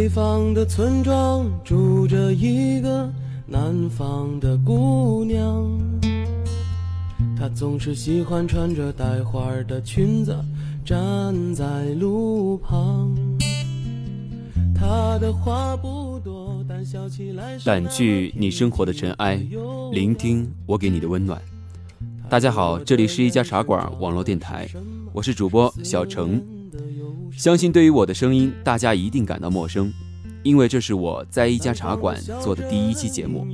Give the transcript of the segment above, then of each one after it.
北方的村庄住着一个南方的姑娘，她总是喜欢穿着带花的裙子站在路旁。她的话不多，但笑起来掸去你生活的尘埃，聆听我给你的温暖。大家好，这里是一家茶馆网络电台，我是主播小程。相信对于我的声音，大家一定感到陌生，因为这是我在一家茶馆做的第一期节目。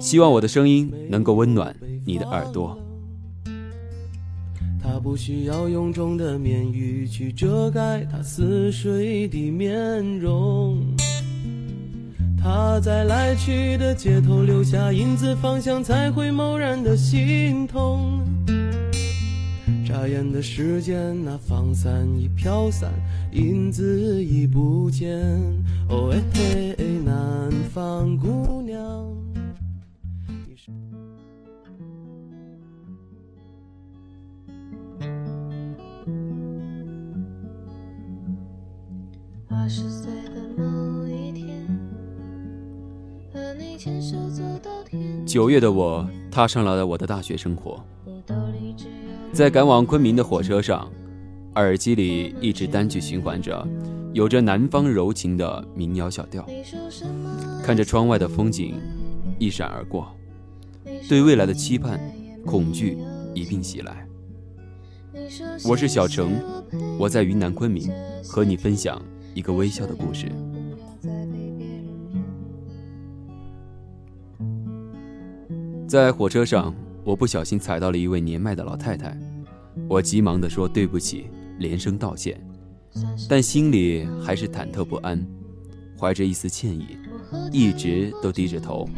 希望我的声音能够温暖你的耳朵。他不需要臃肿的面语去遮盖他似水的面容。他在来去的街头留下影子，方向才会蓦然的心痛。眨眼的时间，那风伞已飘散，影子已不见。哦嘿，南方姑娘。二十岁的某一天，和你牵手走到天九月的我踏上了我的大学生活，在赶往昆明的火车上，耳机里一直单曲循环着有着南方柔情的民谣小调，看着窗外的风景一闪而过，对未来的期盼、恐惧一并袭来。我是小程，我在云南昆明和你分享一个微笑的故事。在火车上，我不小心踩到了一位年迈的老太太，我急忙地说对不起，连声道歉，但心里还是忐忑不安，怀着一丝歉意，一直都低着头。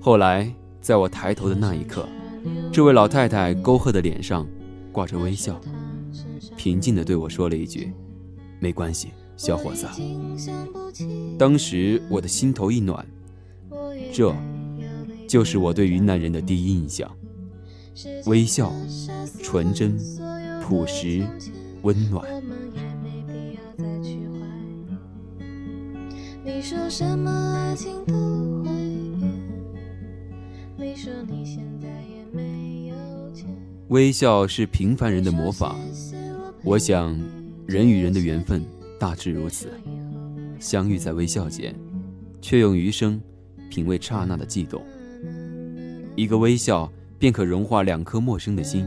后来，在我抬头的那一刻，这位老太太沟壑的脸上挂着微笑，平静地对我说了一句：“没关系，小伙子。”当时我的心头一暖，这。就是我对云南人的第一印象，微笑、纯真、朴实、温暖。微笑是平凡人的魔法，我想，人与人的缘分大致如此，相遇在微笑间，却用余生品味刹那的悸动。一个微笑便可融化两颗陌生的心。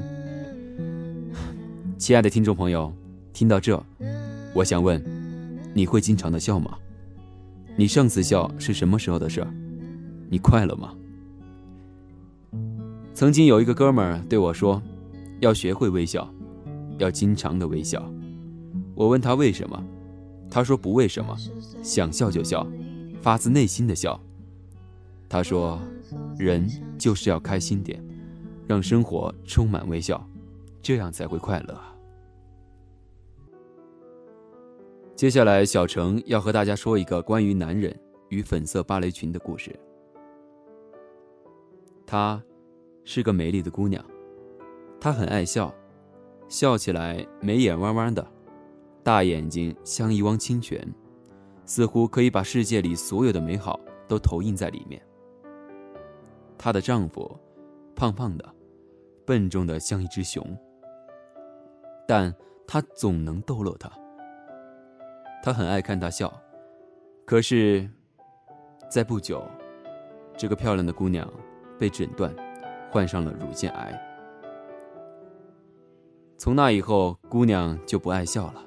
亲爱的听众朋友，听到这，我想问，你会经常的笑吗？你上次笑是什么时候的事？你快乐吗？曾经有一个哥们儿对我说，要学会微笑，要经常的微笑。我问他为什么，他说不为什么，想笑就笑，发自内心的笑。他说。人就是要开心点，让生活充满微笑，这样才会快乐。接下来，小程要和大家说一个关于男人与粉色芭蕾裙的故事。她是个美丽的姑娘，她很爱笑，笑起来眉眼弯弯的，大眼睛像一汪清泉，似乎可以把世界里所有的美好都投影在里面。她的丈夫，胖胖的，笨重的像一只熊。但他总能逗乐她。他很爱看她笑。可是，在不久，这个漂亮的姑娘被诊断患上了乳腺癌。从那以后，姑娘就不爱笑了，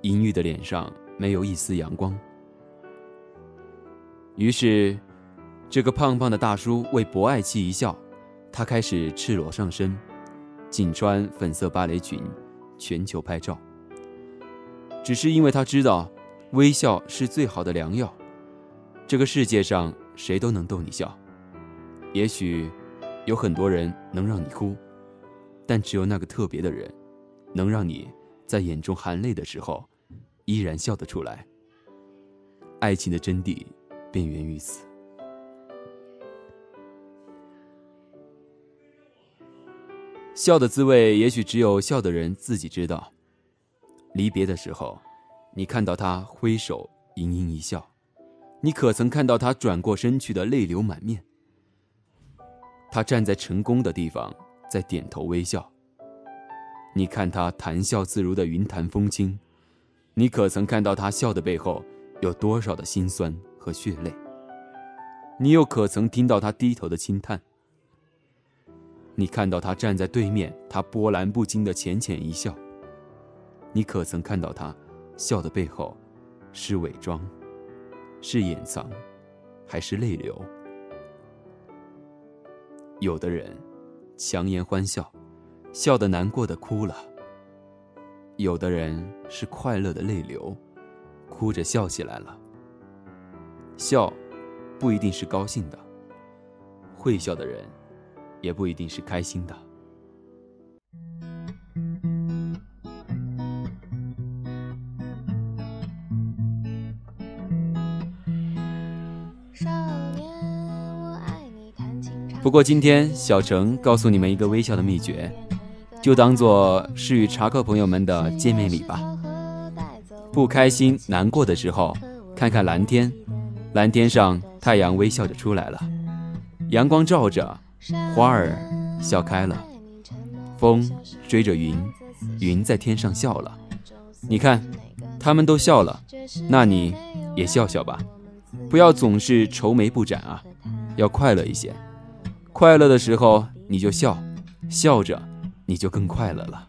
阴郁的脸上没有一丝阳光。于是。这个胖胖的大叔为博爱妻一笑，他开始赤裸上身，仅穿粉色芭蕾裙，全球拍照。只是因为他知道，微笑是最好的良药。这个世界上谁都能逗你笑，也许有很多人能让你哭，但只有那个特别的人，能让你在眼中含泪的时候，依然笑得出来。爱情的真谛，便源于此。笑的滋味，也许只有笑的人自己知道。离别的时候，你看到他挥手盈盈一笑，你可曾看到他转过身去的泪流满面？他站在成功的地方，在点头微笑。你看他谈笑自如的云淡风轻，你可曾看到他笑的背后有多少的辛酸和血泪？你又可曾听到他低头的轻叹？你看到他站在对面，他波澜不惊的浅浅一笑。你可曾看到他笑的背后，是伪装，是掩藏，还是泪流？有的人强颜欢笑，笑得难过的哭了；有的人是快乐的泪流，哭着笑起来了。笑不一定是高兴的，会笑的人也不一定是开心的。不过今天小程告诉你们一个微笑的秘诀，就当做是与茶客朋友们的见面礼吧。不开心、难过的时候，看看蓝天，蓝天上太阳微笑着出来了，阳光照着，花儿笑开了，风追着云，云在天上笑了。你看，他们都笑了，那你也笑笑吧，不要总是愁眉不展啊，要快乐一些。快乐的时候你就笑，笑着你就更快乐了。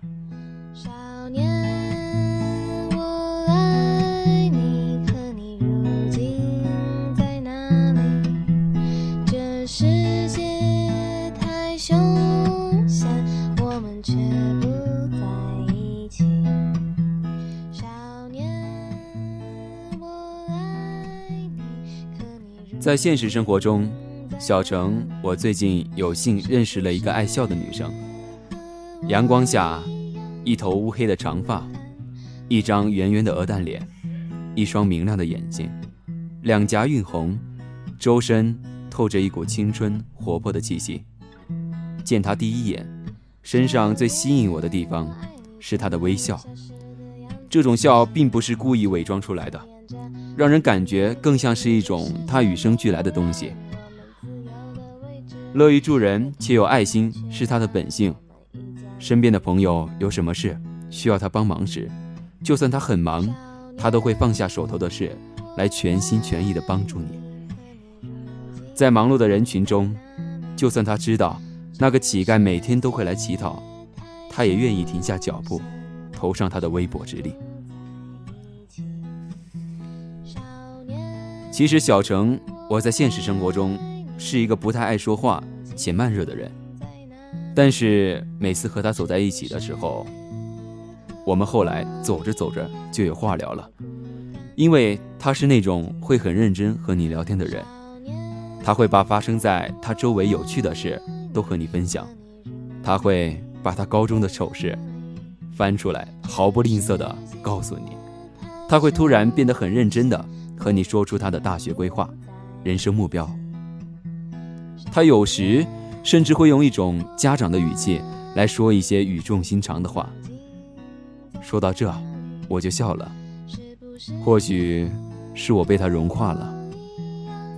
在现实生活中。小程，我最近有幸认识了一个爱笑的女生。阳光下，一头乌黑的长发，一张圆圆的鹅蛋脸，一双明亮的眼睛，两颊晕红，周身透着一股青春活泼的气息。见她第一眼，身上最吸引我的地方是她的微笑。这种笑并不是故意伪装出来的，让人感觉更像是一种他与生俱来的东西。乐于助人且有爱心是他的本性。身边的朋友有什么事需要他帮忙时，就算他很忙，他都会放下手头的事，来全心全意的帮助你。在忙碌的人群中，就算他知道那个乞丐每天都会来乞讨，他也愿意停下脚步，投上他的微薄之力。其实，小程，我在现实生活中。是一个不太爱说话且慢热的人，但是每次和他走在一起的时候，我们后来走着走着就有话聊了，因为他是那种会很认真和你聊天的人，他会把发生在他周围有趣的事都和你分享，他会把他高中的丑事翻出来毫不吝啬的告诉你，他会突然变得很认真的和你说出他的大学规划、人生目标。他有时甚至会用一种家长的语气来说一些语重心长的话。说到这，我就笑了。或许是我被他融化了，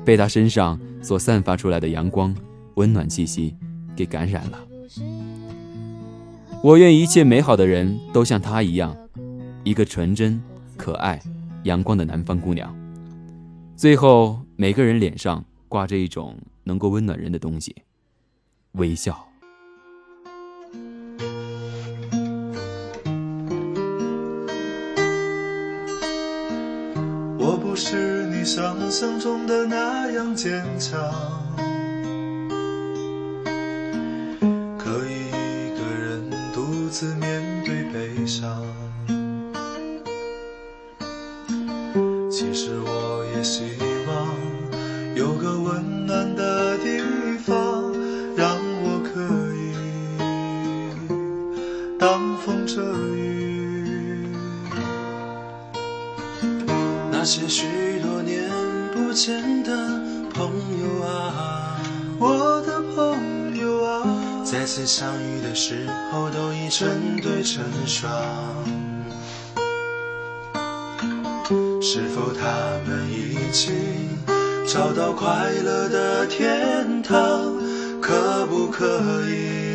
被他身上所散发出来的阳光、温暖气息给感染了。我愿一切美好的人都像她一样，一个纯真、可爱、阳光的南方姑娘。最后，每个人脸上挂着一种。能够温暖人的东西，微笑。我不是你想象中的那样坚强，着雨，那些许多年不见的朋友啊，我的朋友啊，再次相遇的时候都已成对成双。是否他们已经找到快乐的天堂？可不可以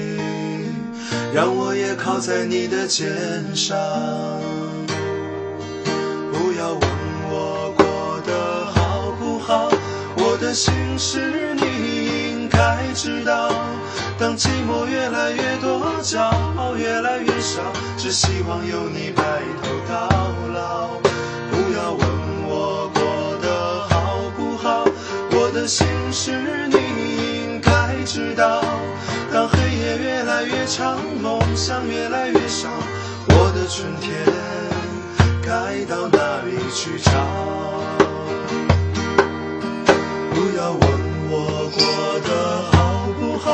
让我也靠在你的肩上？不要问我过得好不好，我的心事你应该知道。当寂寞越来越多，骄傲越来越少，只希望有你白头到老。不要问我过得好不好，我的心事你应该知道。当黑夜越来越长，梦想越来越少，我的春天该到哪里去找？不要问我过得好不好，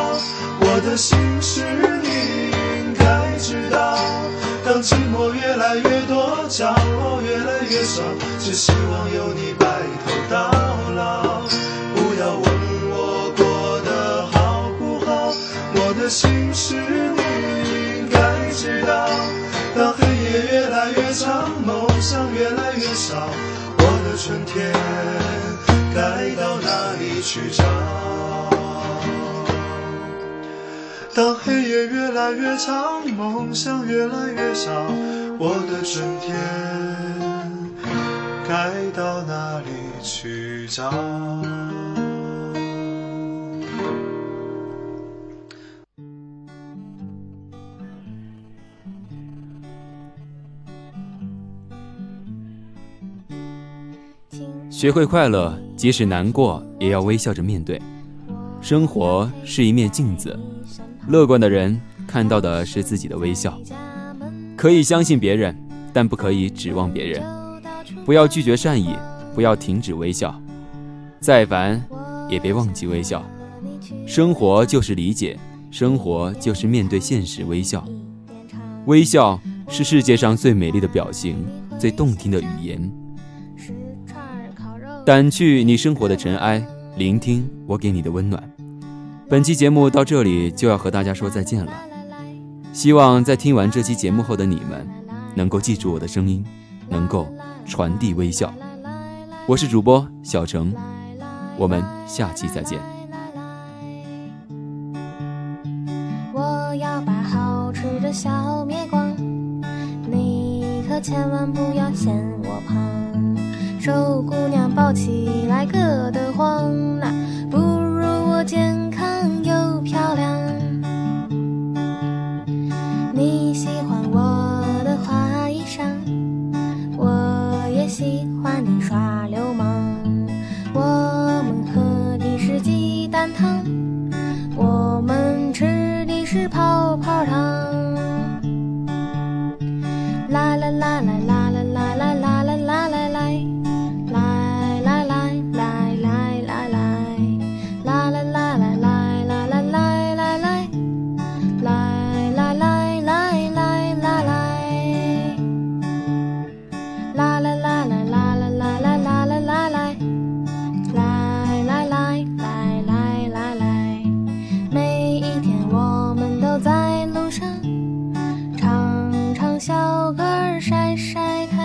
我的心事你应该知道。当寂寞越来越多，骄傲越来越少，只希望有你白头到老。心事你应该知道。当黑夜越来越长，梦想越来越少，我的春天该到哪里去找？当黑夜越来越长，梦想越来越少，我的春天该到哪里去找？学会快乐，即使难过，也要微笑着面对。生活是一面镜子，乐观的人看到的是自己的微笑。可以相信别人，但不可以指望别人。不要拒绝善意，不要停止微笑。再烦，也别忘记微笑。生活就是理解，生活就是面对现实微笑。微笑是世界上最美丽的表情，最动听的语言。掸去你生活的尘埃，聆听我给你的温暖。本期节目到这里就要和大家说再见了。希望在听完这期节目后的你们，能够记住我的声音，能够传递微笑。我是主播小程，我们下期再见。晒晒。